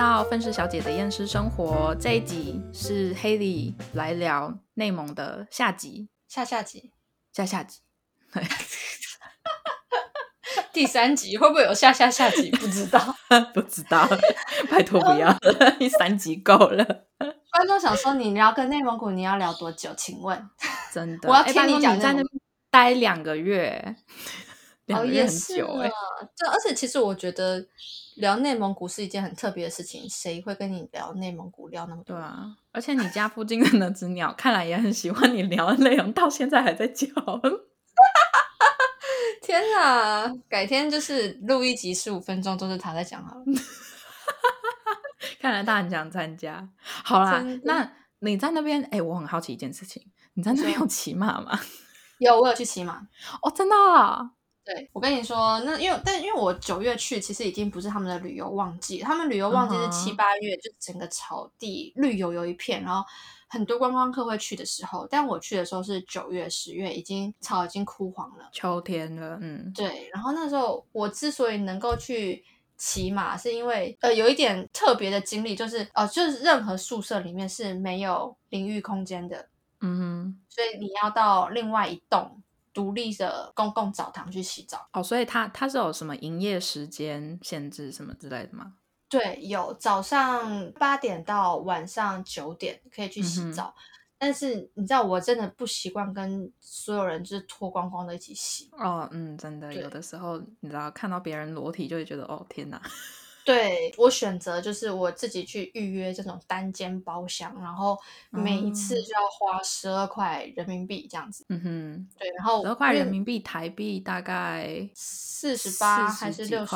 到愤世小姐的厌世生活这一集是 Haley 来聊内蒙的下集，下下集，下下集，对，第三集会不会有下下下集？不知道，不知道，拜托不要第，三集够了。观众想说你聊跟内蒙古，你要聊多久？请问，真的，我要听你讲在那边待两个月，两个月很久哎。这而且其实我觉得。聊内蒙古是一件很特别的事情，谁会跟你聊内蒙古聊那么多？对啊，而且你家附近的那只鸟，看来也很喜欢你聊的内容，到现在还在叫。天哪，改天就是录一集十五分钟，都是他在讲好了。看来他很想参加。好啦，那你在那边？哎，我很好奇一件事情，你在那边有骑马吗？有，我有去骑马。哦，真的。对，我跟你说，那因为但因为我九月去，其实已经不是他们的旅游旺季，他们旅游旺季是七八月，就整个草地绿油油一片，然后很多观光客会去的时候。但我去的时候是九月、十月，已经草已经枯黄了，秋天了。嗯，对。然后那时候我之所以能够去骑马，是因为呃有一点特别的经历，就是呃，就是任何宿舍里面是没有淋浴空间的，嗯哼，所以你要到另外一栋。独立的公共澡堂去洗澡哦，所以它它是有什么营业时间限制什么之类的吗？对，有早上八点到晚上九点可以去洗澡，但是你知道我真的不习惯跟所有人就是脱光光的一起洗哦，嗯，真的有的时候你知道看到别人裸体就会觉得哦天哪。对我选择就是我自己去预约这种单间包厢，然后每一次就要花十二块人民币这样子。嗯哼，对，然后十二块人民币台币大概四十八还是六十？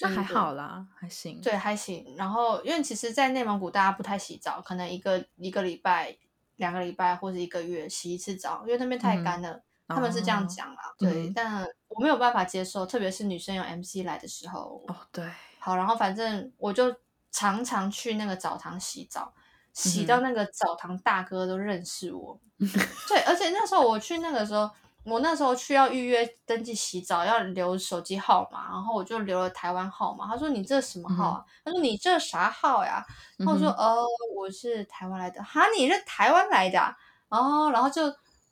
那还好啦，还行。对，还行。然后因为其实，在内蒙古大家不太洗澡，可能一个一个礼拜、两个礼拜或者一个月洗一次澡，因为那边太干了。他们是这样讲啦，对，但我没有办法接受，特别是女生有 MC 来的时候。哦，对。好，然后反正我就常常去那个澡堂洗澡，洗到那个澡堂大哥都认识我。对，而且那时候我去那个时候，我那时候去要预约登记洗澡，要留手机号码，然后我就留了台湾号码。他说：“你这什么号啊？”他说：“你这啥号呀？”然后我说：“哦，我是台湾来的。”哈，你是台湾来的？哦，然后就。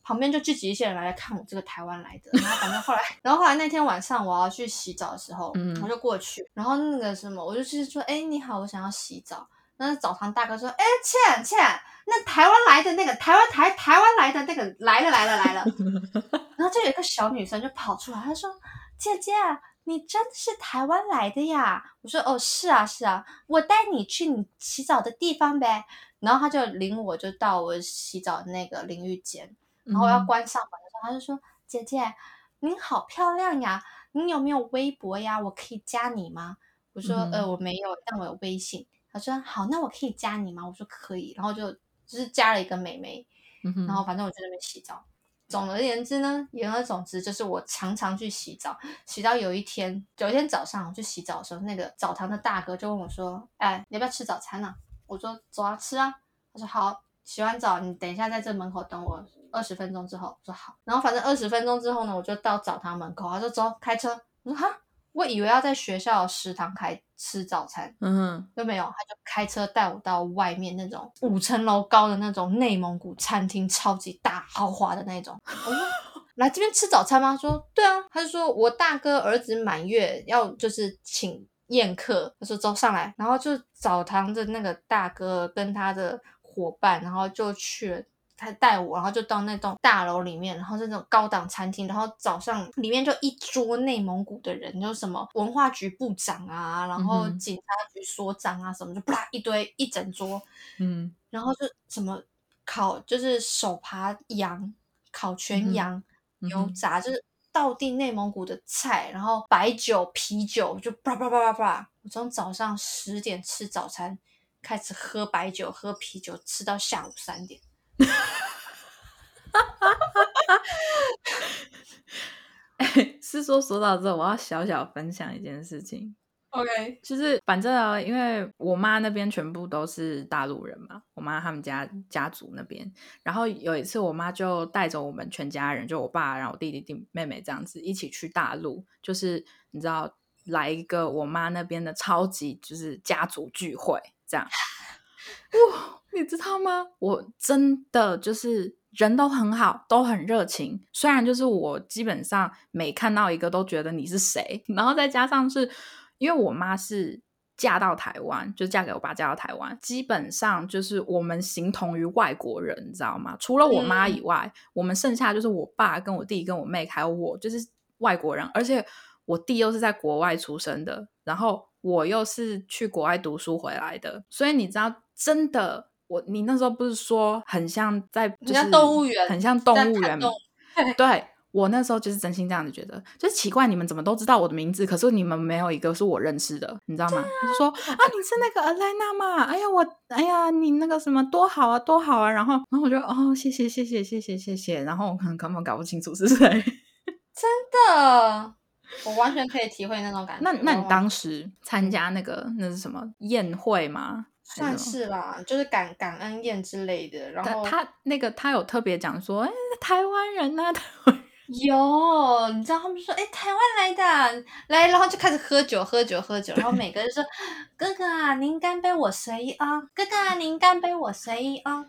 旁边就聚集一些人来看我这个台湾来的，然后反正后来，然后后来那天晚上我要去洗澡的时候，我就过去，然后那个什么，我就去说，哎，你好，我想要洗澡。那澡堂大哥说，哎，倩倩，那台湾来的那个台湾台台湾来的那个来了来了来了，然后就有一个小女生就跑出来，她说，姐姐，你真的是台湾来的呀？我说，哦，是啊是啊，我带你去你洗澡的地方呗。然后他就领我就到我洗澡的那个淋浴间。然后要关上门的时候，他就说：“姐姐，您好漂亮呀，你有没有微博呀？我可以加你吗？”我说：“呃，我没有，但我有微信。”他说：“好，那我可以加你吗？”我说：“可以。”然后就就是加了一个美眉，然后反正我在那边洗澡。总而言之呢，言而总之就是我常常去洗澡，洗到有一天，有一天早上我去洗澡的时候，那个澡堂的大哥就问我说：“哎，你要不要吃早餐呢？”我说：“走啊，吃啊。”他说：“好，洗完澡你等一下在这门口等我。”二十分钟之后，我说好，然后反正二十分钟之后呢，我就到澡堂门口，他说走，开车。我说哈，我以为要在学校食堂开吃早餐，嗯哼，都没有，他就开车带我到外面那种五层楼高的那种内蒙古餐厅，超级大豪华的那种。我说 来这边吃早餐吗？说对啊，他就说我大哥儿子满月要就是请宴客，他说走上来，然后就澡堂的那个大哥跟他的伙伴，然后就去了。他带我，然后就到那栋大楼里面，然后是那种高档餐厅，然后早上里面就一桌内蒙古的人，就什么文化局部长啊，然后警察局所长啊，什么就啪一堆一整桌，嗯，然后就什么烤就是手扒羊、烤全羊、油炸，就是道地内蒙古的菜，然后白酒、啤酒就啪啪啪啪啪，我从早上十点吃早餐，开始喝白酒、喝啤酒，吃到下午三点。哈哈哈哈哈！哎，是说说到这，我要小小分享一件事情。OK，就是反正啊，因为我妈那边全部都是大陆人嘛，我妈他们家家族那边。然后有一次，我妈就带着我们全家人，就我爸，然后我弟弟弟妹妹这样子一起去大陆，就是你知道来一个我妈那边的超级就是家族聚会，这样。哇，你知道吗？我真的就是人都很好，都很热情。虽然就是我基本上每看到一个都觉得你是谁，然后再加上是因为我妈是嫁到台湾，就嫁给我爸嫁到台湾，基本上就是我们形同于外国人，你知道吗？除了我妈以外，我们剩下就是我爸跟我弟跟我妹还有我，就是外国人。而且我弟又是在国外出生的，然后我又是去国外读书回来的，所以你知道。真的，我你那时候不是说很像在，就像动物园，很像动物园。对，我那时候就是真心这样子觉得，就是奇怪，你们怎么都知道我的名字，可是你们没有一个是我认识的，你知道吗？就说啊，你是那个阿莱娜嘛？哎呀，我哎呀，你那个什么多好啊，多好啊！然后，然后我就哦，谢谢，谢谢，谢谢，谢谢。然后我可能根本搞不清楚是谁，真的，我完全可以体会那种感觉。那那你当时参加那个那是什么宴会吗？算是啦，就是感感恩宴之类的。然后他那个他有特别讲说，哎，台湾人呐，台湾有，你知道他们说，哎，台湾来的，来，然后就开始喝酒，喝酒，喝酒，然后每个人说，哥哥啊，您干杯，我随意啊，哥哥啊，您干杯，我随意啊。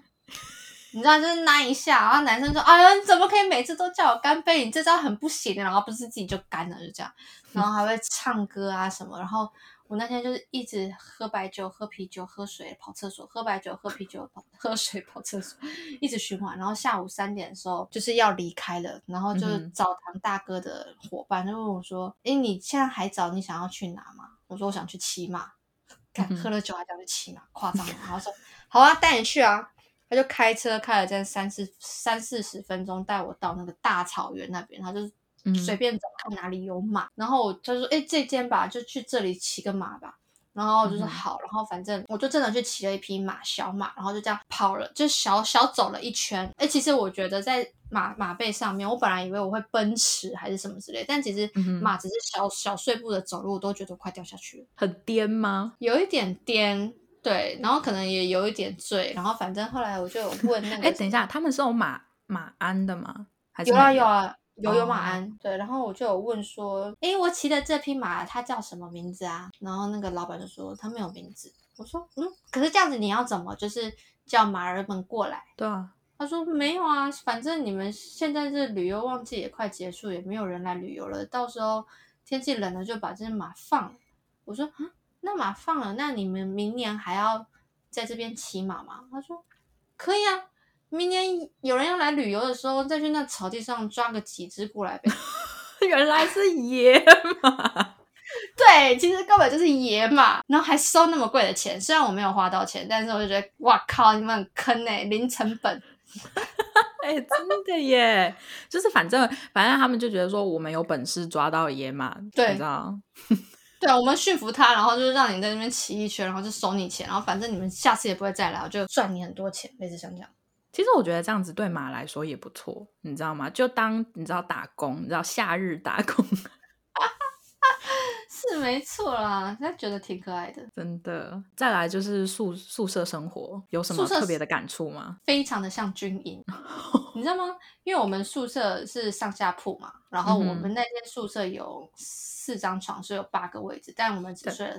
你知道就是那一下，然后男生说，哎呀，你怎么可以每次都叫我干杯？你这招很不行的。然后不是自己就干了，就这样，然后还会唱歌啊什么，然后。我那天就是一直喝白酒、喝啤酒、喝水、跑厕所，喝白酒、喝啤酒、跑 喝水、跑厕所，一直循环。然后下午三点的时候就是要离开了，然后就是澡堂大哥的伙伴就问我说：“哎，你现在还早，你想要去哪吗？”我说：“我想去骑马。”看喝了酒还想去骑马，夸张吗？然后说：“好啊，带你去啊。”他就开车开了在三四三四十分钟，带我到那个大草原那边，他就。随便找看哪里有马，然后他就说：“哎，这间吧，就去这里骑个马吧。”然后我就说：“好。”然后反正我就真的去骑了一匹马，小马，然后就这样跑了，就小小走了一圈。哎，其实我觉得在马马背上面，我本来以为我会奔驰还是什么之类，但其实马只是小小碎步的走路，我都觉得快掉下去了。很颠吗？有一点颠，对。然后可能也有一点醉。然后反正后来我就有问那个，哎，等一下，他们是有马马鞍的吗？有啊，有啊。有有马鞍，对，然后我就有问说，诶，我骑的这匹马它叫什么名字啊？然后那个老板就说它没有名字。我说，嗯，可是这样子你要怎么就是叫马儿们过来？对啊，他说没有啊，反正你们现在是旅游旺季也快结束，也没有人来旅游了，到时候天气冷了就把这些马放了。我说，啊，那马放了，那你们明年还要在这边骑马吗？他说可以啊。明年有人要来旅游的时候，再去那草地上抓个几只过来呗。原来是野马，对，其实根本就是野马，然后还收那么贵的钱。虽然我没有花到钱，但是我就觉得，哇靠，你们很坑哎，零成本。哎，真的耶，就是反正反正他们就觉得说，我们有本事抓到野马，对，你知道？对啊，我们驯服它，然后就是让你在那边骑一圈，然后就收你钱，然后反正你们下次也不会再来，我就赚你很多钱，类似像这样。其实我觉得这样子对马来说也不错，你知道吗？就当你知道打工，你知道夏日打工，是没错啦，他觉得挺可爱的，真的。再来就是宿宿舍生活，有什么特别的感触吗？非常的像军营，你知道吗？因为我们宿舍是上下铺嘛，然后我们那间宿舍有四张床，是有八个位置，但我们只睡了。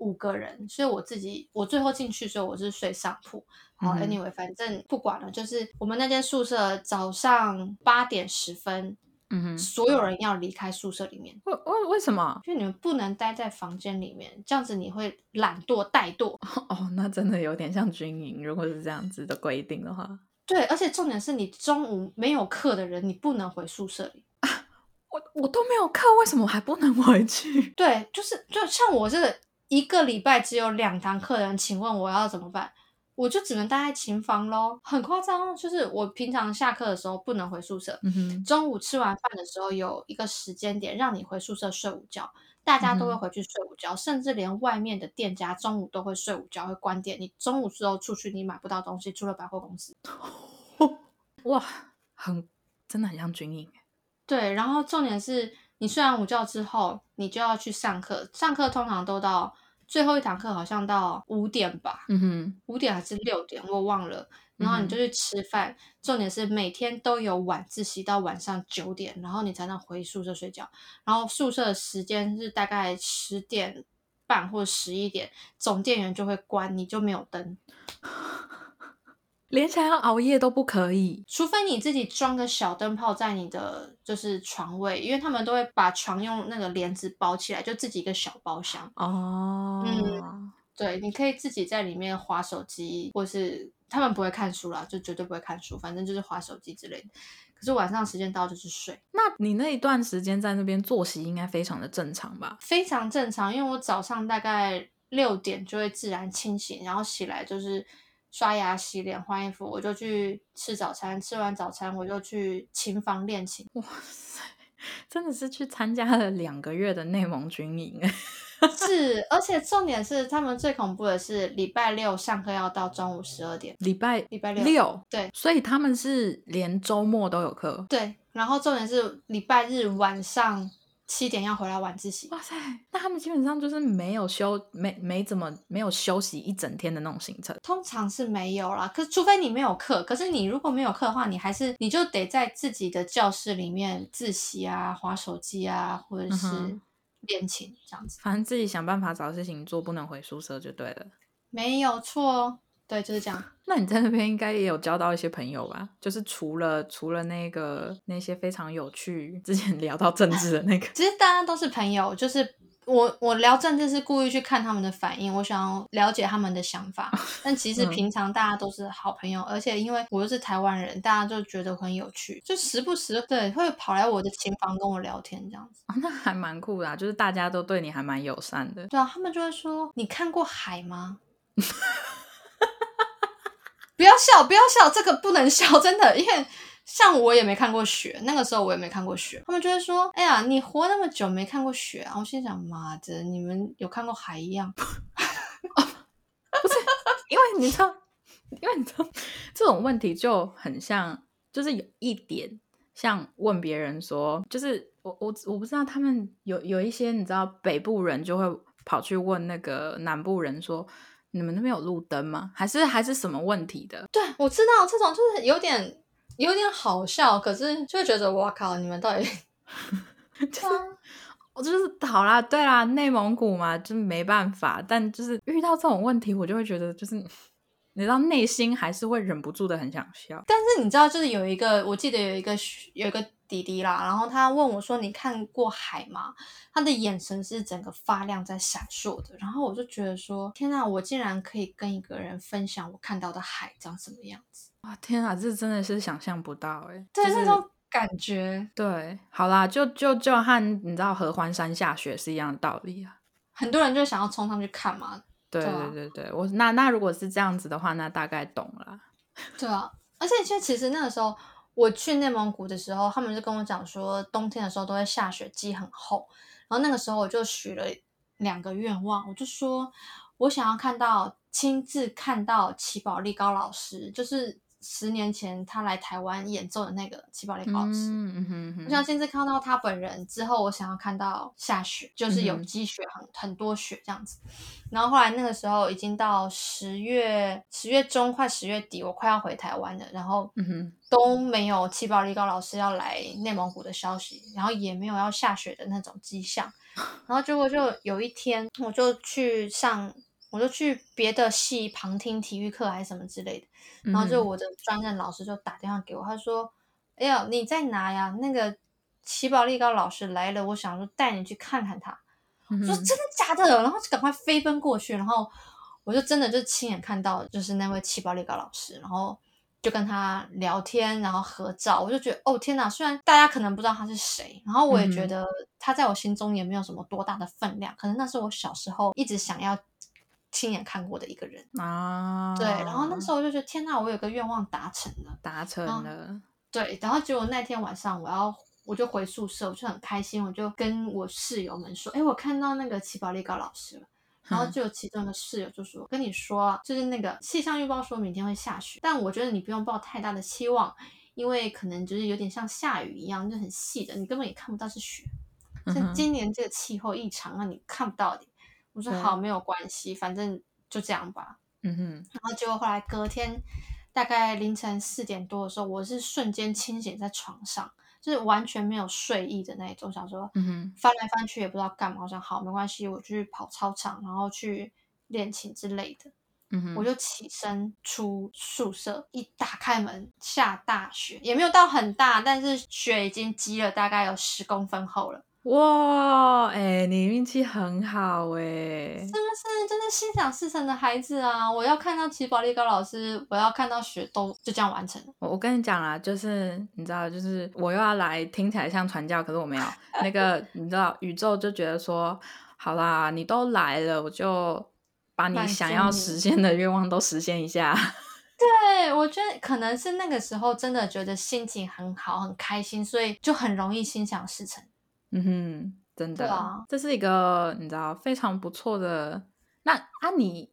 五个人，所以我自己我最后进去的时候我是睡上铺。好，anyway，反正不管了，就是我们那间宿舍早上八点十分，嗯哼，所有人要离开宿舍里面。为为为什么？因为你们不能待在房间里面，这样子你会懒惰怠惰。哦，那真的有点像军营，如果是这样子的规定的话。对，而且重点是你中午没有课的人，你不能回宿舍里。啊我我都没有课，为什么还不能回去？对，就是就像我这个。一个礼拜只有两堂课的人，请问我要怎么办？我就只能待在琴房喽，很夸张。就是我平常下课的时候不能回宿舍，中午吃完饭的时候有一个时间点让你回宿舍睡午觉，大家都会回去睡午觉，甚至连外面的店家中午都会睡午觉，会关店。你中午之后出去，你买不到东西，除了百货公司。哇，很真的很像军营。对，然后重点是你睡完午觉之后，你就要去上课，上课通常都到。最后一堂课好像到五点吧，嗯哼，五点还是六点，我忘了。然后你就去吃饭，重点是每天都有晚自习到晚上九点，然后你才能回宿舍睡觉。然后宿舍的时间是大概十点半或者十一点，总电源就会关，你就没有灯。连想要熬夜都不可以，除非你自己装个小灯泡在你的就是床位，因为他们都会把床用那个帘子包起来，就自己一个小包厢。哦，嗯，对，你可以自己在里面划手机，或是他们不会看书啦，就绝对不会看书，反正就是划手机之类的。可是晚上时间到就是睡。那你那一段时间在那边作息应该非常的正常吧？非常正常，因为我早上大概六点就会自然清醒，然后起来就是。刷牙、洗脸、换衣服，我就去吃早餐。吃完早餐，我就去琴房练琴。哇塞，真的是去参加了两个月的内蒙军营。是，而且重点是，他们最恐怖的是礼拜六上课要到中午十二点。礼拜礼拜六六，对，所以他们是连周末都有课。对，然后重点是礼拜日晚上。七点要回来晚自习，哇塞！那他们基本上就是没有休，没没怎么没有休息一整天的那种行程。通常是没有啦，可除非你没有课。可是你如果没有课的话，你还是你就得在自己的教室里面自习啊、划手机啊，或者是练琴这样子。反正自己想办法找事情做，不能回宿舍就对了。没有错。对，就是这样。那你在那边应该也有交到一些朋友吧？就是除了除了那个那些非常有趣，之前聊到政治的那个，其实大家都是朋友。就是我我聊政治是故意去看他们的反应，我想要了解他们的想法。但其实平常大家都是好朋友，而且因为我又是台湾人，大家就觉得很有趣，就时不时对会跑来我的琴房跟我聊天这样子。那还蛮酷的，就是大家都对你还蛮友善的。对啊，他们就会说：“你看过海吗？” 不要笑，不要笑，这个不能笑，真的，因为像我也没看过雪，那个时候我也没看过雪，他们就会说：“哎呀，你活那么久没看过雪啊！”我心想：“妈的，你们有看过海一样？” 不是，因为你知道，因为你知道这种问题就很像，就是有一点像问别人说，就是我我我不知道他们有有一些你知道北部人就会跑去问那个南部人说。你们那边有路灯吗？还是还是什么问题的？对，我知道这种就是有点有点好笑，可是就觉得哇靠，你们到底 就是我就是好啦，对啦，内蒙古嘛，就是没办法。但就是遇到这种问题，我就会觉得就是你知道，内心还是会忍不住的很想笑。但是你知道，就是有一个，我记得有一个有一个。弟弟啦，然后他问我说：“你看过海吗？”他的眼神是整个发亮在闪烁的，然后我就觉得说：“天哪，我竟然可以跟一个人分享我看到的海长什么样子！”哇，天啊，这真的是想象不到哎，对那种感觉，对，好啦，就就就和你知道合欢山下雪是一样的道理啊。很多人就想要冲上去看嘛。对对对对，我那那如果是这样子的话，那大概懂了。对啊，而且其实其实那个时候。我去内蒙古的时候，他们就跟我讲说，冬天的时候都会下雪，积很厚。然后那个时候我就许了两个愿望，我就说我想要看到亲自看到齐宝力高老师，就是。十年前他来台湾演奏的那个齐宝力老师，我想亲自看到他本人之后，我想要看到下雪，就是有积雪很很多雪这样子。然后后来那个时候已经到十月十月中快十月底，我快要回台湾了，然后都没有七宝力高老师要来内蒙古的消息，然后也没有要下雪的那种迹象。然后结果就有一天，我就去上。我就去别的系旁听体育课还是什么之类的，然后就我的专任老师就打电话给我，他说：“哎呀，你在哪呀？那个齐宝力高老师来了，我想说带你去看看他。”我说：“真的假的？”然后就赶快飞奔过去，然后我就真的就亲眼看到，就是那位齐宝力高老师，然后就跟他聊天，然后合照。我就觉得，哦天哪！虽然大家可能不知道他是谁，然后我也觉得他在我心中也没有什么多大的分量，可能那是我小时候一直想要。亲眼看过的一个人。啊，对，然后那时候我就觉得天呐，我有个愿望达成了，达。成了，对，然后结果那天晚上我要我就回宿舍，我就很开心，我就跟我室友们说，哎，我看到那个齐宝力高老师了，然后就有其中的室友就说，跟你说，就是那个气象预报说明天会下雪，但我觉得你不用抱太大的期望，因为可能就是有点像下雨一样，就很细的，你根本也看不到是雪，像今年这个气候异常，让你看不到的。我说好，没有关系，反正就这样吧。嗯哼，然后结果后来隔天大概凌晨四点多的时候，我是瞬间清醒在床上，就是完全没有睡意的那一种，想说嗯哼，翻来翻去也不知道干嘛，我想好没关系，我就去跑操场，然后去练琴之类的。嗯哼，我就起身出宿舍，一打开门，下大雪，也没有到很大，但是雪已经积了大概有十公分厚了，哇，哎、你运气很好哎、是不是？真是心想事成的孩子啊！我要看到齐宝力高老师，我要看到雪都就这样完成我跟你讲啊，就是你知道，就是我又要来听起来像传教，可是我没有那个，你知道，宇宙就觉得说，好啦，你都来了，我就把你想要实现的愿望都实现一下。对，我觉得可能是那个时候真的觉得心情很好，很开心，所以就很容易心想事成。嗯哼，真的，这是一个你知道非常不错的。那啊，你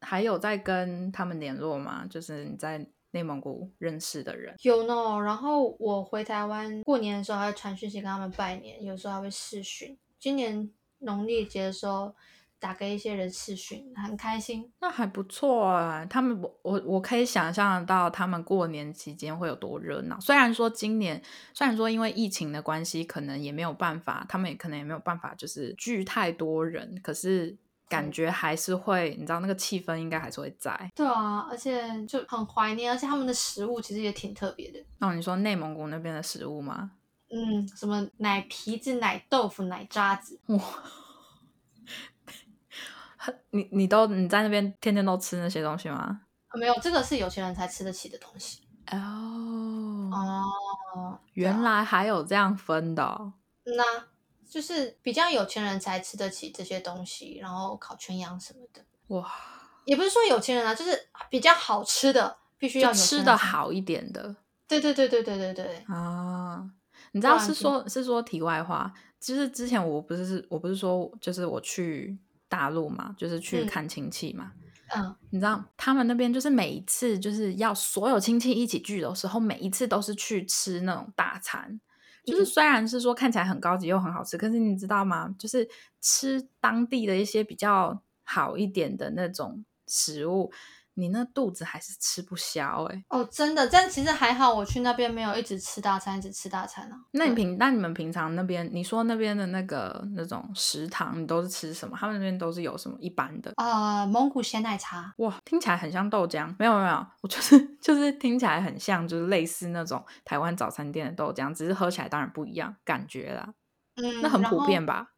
还有在跟他们联络吗？就是你在内蒙古认识的人。有呢，然后我回台湾过年的时候还会传讯息跟他们拜年，有时候还会视讯。今年农历节的时候打给一些人视讯，很开心。那还不错啊，他们我我我可以想象得到他们过年期间会有多热闹。虽然说今年，虽然说因为疫情的关系，可能也没有办法，他们也可能也没有办法，就是聚太多人，可是感觉还是会，你知道那个气氛应该还是会在。对啊，而且就很怀念，而且他们的食物其实也挺特别的。那你说内蒙古那边的食物吗？嗯，什么奶皮子、奶豆腐、奶渣子，哇，你你都你在那边天天都吃那些东西吗？啊没有，这个是有钱人才吃得起的东西。哦，哦，原来还有这样分的哦、那就是比较有钱人才吃得起这些东西，然后烤全羊什么的。哇，也不是说有钱人啊，就是比较好吃的，必须要吃。的好一点的。对对对对对对对，啊，你知道是说，是说题外话，就是之前我不是我不是说，就是我去大陆嘛，就是去嗯看亲戚嘛。嗯，你知道他们那边就是每一次就是要所有亲戚一起聚的时候，每一次都是去吃那种大餐。就是嗯虽然是说看起来很高级又很好吃，可是你知道吗？就是吃当地的一些比较好一点的那种食物，你那肚子还是吃不消哎、哦，真的，但其实还好，我去那边没有一直吃大餐，一直吃大餐啊。那你平那你们平常那边，你说那边的那个那种食堂，你都是吃什么？他们那边都是有什么一般的？啊、蒙古鲜奶茶，哇，听起来很像豆浆。没有没有，我就是 就是听起来很像，就是类似那种台湾早餐店的豆浆，只是喝起来当然不一样，感觉啦。嗯，那很普遍吧？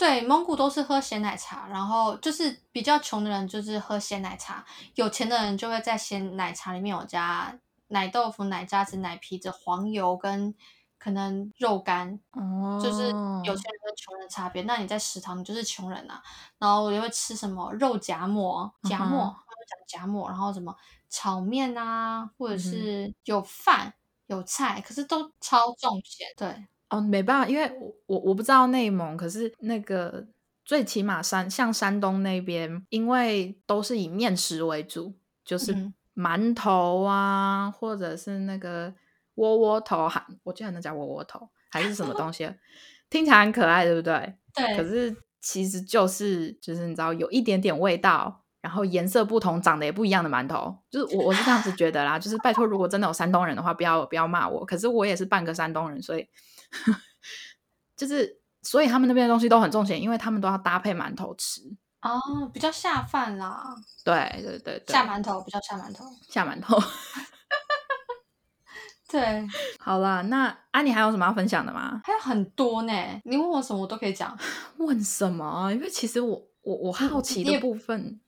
对，蒙古都是喝咸奶茶，然后就是比较穷的人就是喝咸奶茶，有钱的人就会在咸奶茶里面有加奶豆腐、奶渣子、奶皮子、黄油跟可能肉干，哦，就是有钱人跟穷人的差别。那你在食堂你就是穷人啊，然后我也会吃什么肉夹馍、夹馍，嗯哼他们讲夹馍，然后什么炒面啊，或者是有饭有菜，可是都超重咸。对，哦，没办法，因为我我我不知道内蒙，可是那个最起码山像山东那边，因为都是以面食为主，就是嗯馒头啊，或者是那个窝窝头，还我记得那叫窝窝头，还是什么东西，听起来很可爱，对不对？对，可是其实就是就是你知道有一点点味道，然后颜色不同，长得也不一样的馒头，就是我我是这样子觉得啦。就是拜托，如果真的有山东人的话，不要不要骂我。可是我也是半个山东人，所以 就是所以他们那边的东西都很重咸，因为他们都要搭配馒头吃。哦，比较下饭啦，对对对对，下馒头比较下馒头。下馒头。对，好啦，那啊，你还有什么要分享的吗？还有很多呢，你问我什么我都可以讲，问什么啊？因为其实我我我好奇的部分，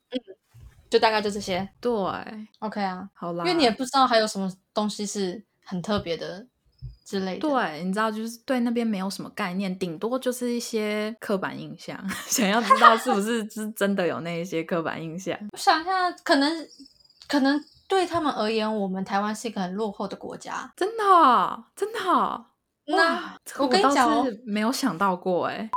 就大概就这些。对，OK 啊，好啦，因为你也不知道还有什么东西是很特别的之类的。，对，你知道，就是对那边没有什么概念，顶多就是一些刻板印象。想要知道是不是 是真的有那一些刻板印象？我想一下，可能可能对他们而言，我们台湾是一个很落后的国家。真的哦，真的哦，那我跟你倒讲没有想到过哎。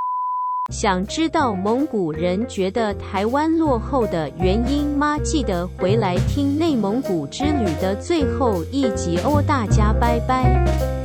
想知道蒙古人觉得台湾落后的原因吗？记得回来听内蒙古之旅的最后一集哦，大家拜拜。